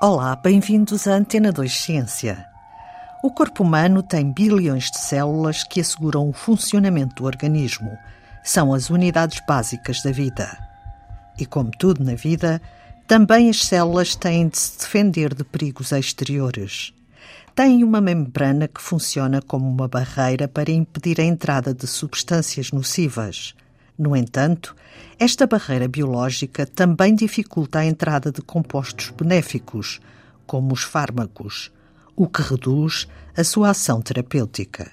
Olá, bem-vindos à Antena 2 Ciência. O corpo humano tem bilhões de células que asseguram o funcionamento do organismo. São as unidades básicas da vida. E como tudo na vida, também as células têm de se defender de perigos exteriores. Têm uma membrana que funciona como uma barreira para impedir a entrada de substâncias nocivas. No entanto, esta barreira biológica também dificulta a entrada de compostos benéficos, como os fármacos, o que reduz a sua ação terapêutica.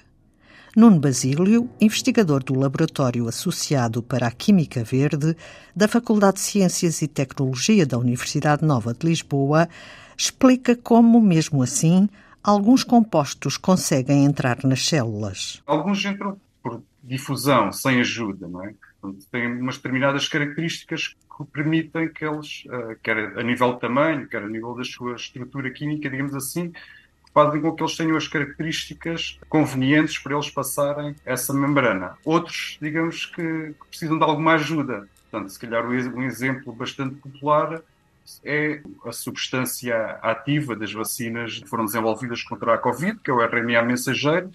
Nuno Basílio, investigador do Laboratório Associado para a Química Verde da Faculdade de Ciências e Tecnologia da Universidade Nova de Lisboa, explica como, mesmo assim, alguns compostos conseguem entrar nas células. Alguns entram por difusão, sem ajuda, não é? Têm umas determinadas características que permitem que eles, uh, quer a nível de tamanho, quer a nível da sua estrutura química, digamos assim, fazem com que eles tenham as características convenientes para eles passarem essa membrana. Outros, digamos que, que precisam de alguma ajuda. Portanto, se calhar um exemplo bastante popular é a substância ativa das vacinas que foram desenvolvidas contra a Covid, que é o RNA mensageiro,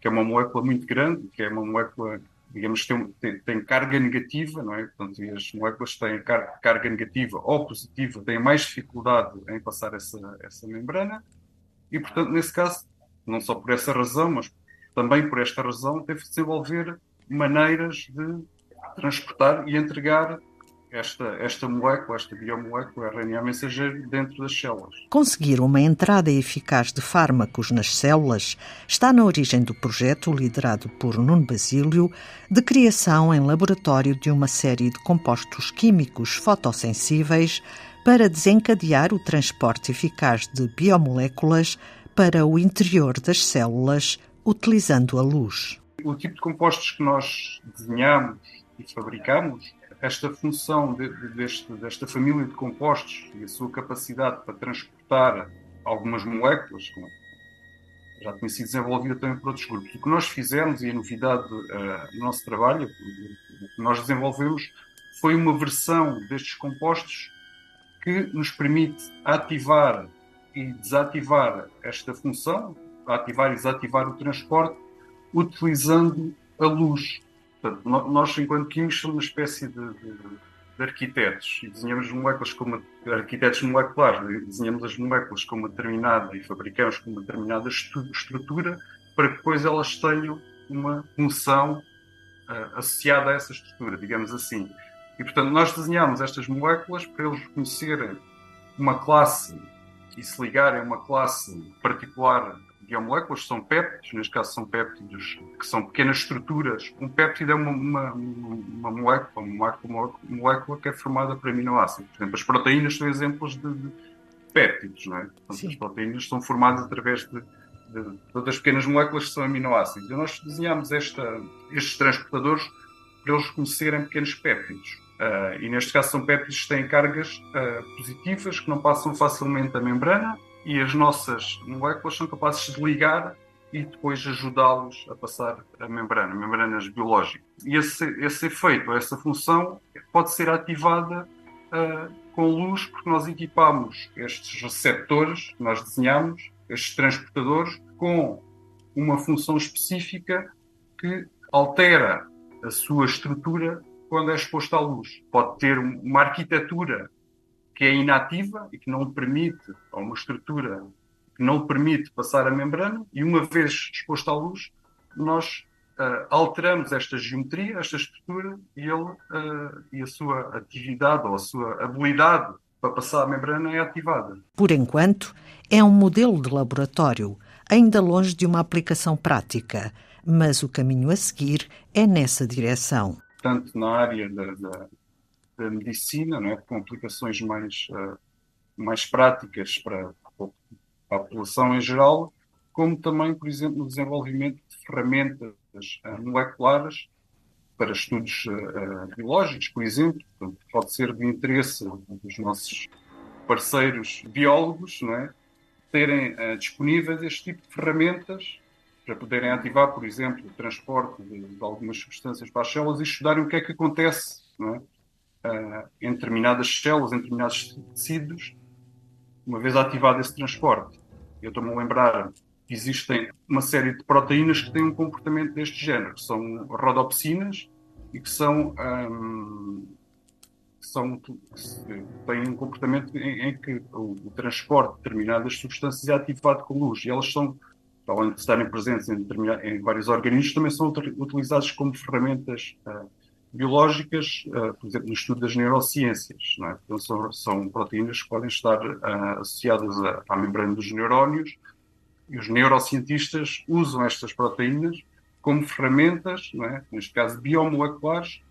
que é uma molécula muito grande, que é uma molécula digamos, tem, tem, tem, carga negativa, não é? Portanto, as moléculas que têm car carga negativa ou positiva têm mais dificuldade em passar essa, essa membrana e, portanto, nesse caso, não só por essa razão, mas também por esta razão, teve de desenvolver maneiras de transportar e entregar esta, esta molécula, esta biomolécula, RNA mensageiro, dentro das células. Conseguir uma entrada eficaz de fármacos nas células está na origem do projeto liderado por Nuno Basílio de criação em laboratório de uma série de compostos químicos fotossensíveis para desencadear o transporte eficaz de biomoléculas para o interior das células utilizando a luz. O tipo de compostos que nós desenhamos e fabricamos esta função de, de, deste, desta família de compostos e a sua capacidade para transportar algumas moléculas, como já tinha sido desenvolvida também por outros grupos. O que nós fizemos, e a novidade uh, do nosso trabalho, o que nós desenvolvemos, foi uma versão destes compostos que nos permite ativar e desativar esta função, ativar e desativar o transporte, utilizando a luz. Portanto, nós, enquanto químicos, somos uma espécie de, de, de arquitetos e desenhamos moléculas como arquitetos moleculares, desenhamos as moléculas com uma determinada e fabricamos com uma determinada estrutura para que depois elas tenham uma função uh, associada a essa estrutura, digamos assim. E portanto, nós desenhamos estas moléculas para eles conhecerem uma classe e se ligarem a uma classe particular biomoléculas são péptidos, neste caso são péptidos que são pequenas estruturas. Um péptido é uma, uma, uma molécula, uma molécula que é formada por aminoácidos. Por exemplo, as proteínas são exemplos de, de péptidos, não é? Portanto, as proteínas são formadas através de, de, de outras pequenas moléculas que são aminoácidos. E nós desenhamos esta, estes transportadores para eles conhecerem pequenos péptidos. Uh, e neste caso são péptidos que têm cargas uh, positivas que não passam facilmente a membrana e as nossas moléculas são capazes de ligar e depois ajudá-los a passar a membrana, membranas biológicas. E esse, esse efeito, essa função, pode ser ativada uh, com luz, porque nós equipamos estes receptores que nós desenhamos, estes transportadores, com uma função específica que altera a sua estrutura quando é exposta à luz. Pode ter uma arquitetura que é inativa e que não permite, ou uma estrutura que não permite passar a membrana, e uma vez exposto à luz, nós uh, alteramos esta geometria, esta estrutura, e, ele, uh, e a sua atividade ou a sua habilidade para passar a membrana é ativada. Por enquanto, é um modelo de laboratório, ainda longe de uma aplicação prática, mas o caminho a seguir é nessa direção. Tanto na área da, da da medicina, não é? com aplicações mais, uh, mais práticas para, para a população em geral, como também, por exemplo, no desenvolvimento de ferramentas uh, moleculares para estudos uh, biológicos, por exemplo. Portanto, pode ser de interesse dos nossos parceiros biólogos não é? terem disponíveis este tipo de ferramentas para poderem ativar, por exemplo, o transporte de, de algumas substâncias para as células e estudarem o que é que acontece não é? Uh, em determinadas células, em determinados tecidos, uma vez ativado esse transporte, eu estou-me a lembrar que existem uma série de proteínas que têm um comportamento deste género, que são rodopsinas e que são, um, são têm um comportamento em, em que o, o, transporte de determinadas substâncias é ativado com luz. E elas são, além de estarem presentes em, em vários organismos, também são utilizadas como ferramentas uh, biológicas, uh, por exemplo, no estudo das neurociências. Não é? Então, são, são proteínas que podem estar uh, associadas à, à membrana dos neurónios e os neurocientistas usam estas proteínas como ferramentas, é? neste caso biomoleculares,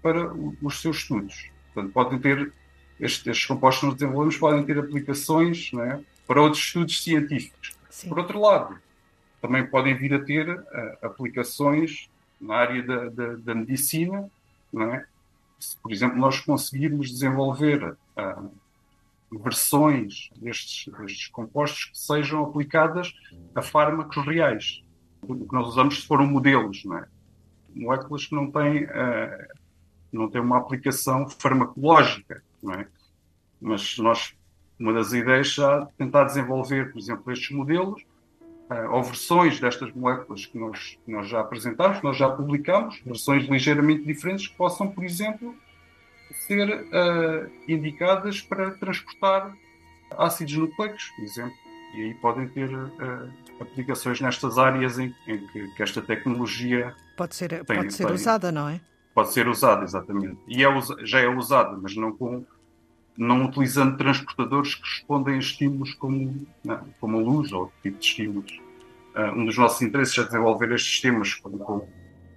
para os seus estudos. Portanto, podem ter, estes, estes compostos que nós desenvolvemos podem ter aplicações é? para outros estudos científicos. Sim. Por outro lado, também podem vir a ter uh, aplicações na área da, da, da medicina, é? Se, por exemplo, nós conseguirmos desenvolver uh, versões destes, destes compostos que sejam aplicadas a fármacos reais. O que nós usamos foram modelos, não é? moléculas que não têm, uh, não têm uma aplicação farmacológica, não é? Mas nós, uma das ideias já tentar desenvolver, por exemplo, estes modelos ou versões destas moléculas que nós, que nós já apresentamos, que nós já publicamos, versões ligeiramente diferentes que possam, por exemplo, ser uh, indicadas para transportar ácidos nucleicos, por exemplo. E aí podem ter uh, aplicações nestas áreas em, em que, que, esta tecnologia pode ser, tem, pode ser tem, usada, não é? Pode ser usada, exatamente. E é, já é usada, mas não com não utilizando transportadores que respondem a estímulos como, não, como a luz ou outro tipo de estímulos. Uh, um dos nossos interesses é desenvolver estes sistemas como, como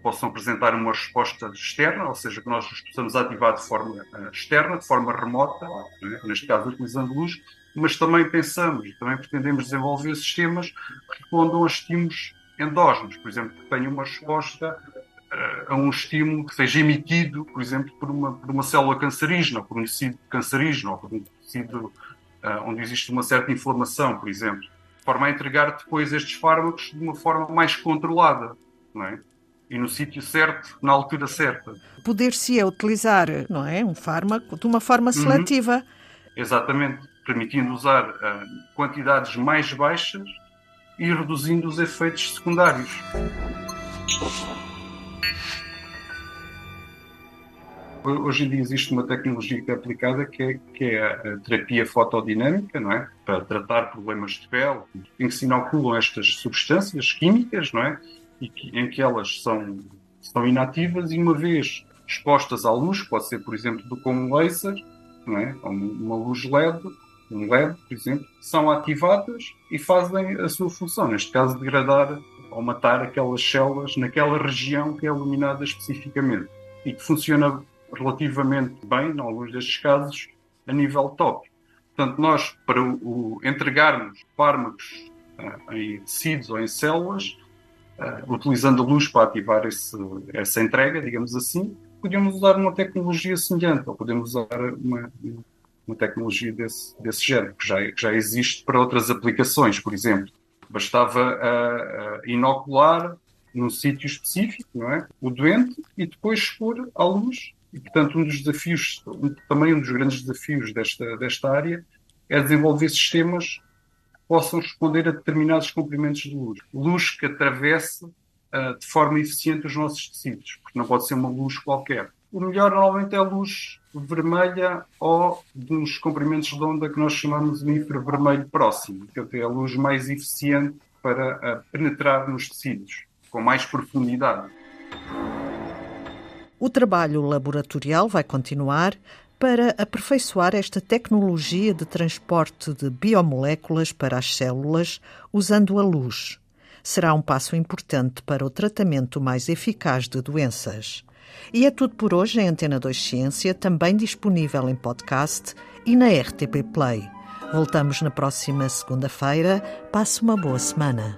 possam apresentar uma resposta externa, ou seja, que nós os possamos ativar de forma uh, externa, de forma remota, né? neste caso utilizando luz, mas também pensamos, também pretendemos desenvolver sistemas que respondam a estímulos endógenos, por exemplo, que tenham uma resposta a um estímulo que seja emitido, por exemplo, por uma, por uma célula cancerígena, por um tecido cancerígeno, ou por um tecido uh, onde existe uma certa inflamação, por exemplo, de forma a entregar depois estes fármacos de uma forma mais controlada, não é? e no sítio certo, na altura certa. Poder-se utilizar, não é, um fármaco de uma forma uhum. seletiva. Uhum. Exatamente, permitindo usar uh, quantidades mais baixas e reduzindo os efeitos secundários. Hoje em dia existe uma tecnologia que é aplicada que é, que é a terapia fotodinâmica, não é? Para tratar problemas de pele, em que se inoculam estas substâncias químicas, não é? que, em que elas são, são inativas e uma vez expostas à luz, pode ser, por exemplo, do, com um laser, não é? uma luz LED, um LED, por exemplo, são ativadas e fazem a sua função, neste caso, degradar ou matar aquelas células naquela região que é iluminada especificamente e que funciona relativamente bem, em alguns destes casos, a nível top. Portanto, nós, para o, o entregarmos fármacos uh, em tecidos ou em células, uh, utilizando a luz para ativar esse, essa entrega, digamos assim, podíamos usar uma tecnologia semelhante, ou podemos usar uma, uma tecnologia desse, desse género, que já, que já existe para outras aplicações, por exemplo. Bastava uh, inocular num sítio específico, não é? O doente e depois expor à luz. E, portanto, um dos desafios, também um dos grandes desafios desta, desta área é desenvolver sistemas possam responder a determinados comprimentos de luz. Luz que atravesse uh, de forma eficiente os nossos tecidos, porque não pode ser uma luz qualquer. O melhor normalmente é a luz vermelha ou dos comprimentos de onda que nós chamamos de infravermelho próximo, que é a luz mais eficiente para uh, penetrar nos tecidos, com mais profundidade. O trabalho laboratorial vai continuar, para aperfeiçoar esta tecnologia de transporte de biomoléculas para as células usando a luz. Será um passo importante para o tratamento mais eficaz de doenças. E é tudo por hoje em Antena 2 Ciência, também disponível em podcast e na RTP Play. Voltamos na próxima segunda-feira. Passe uma boa semana.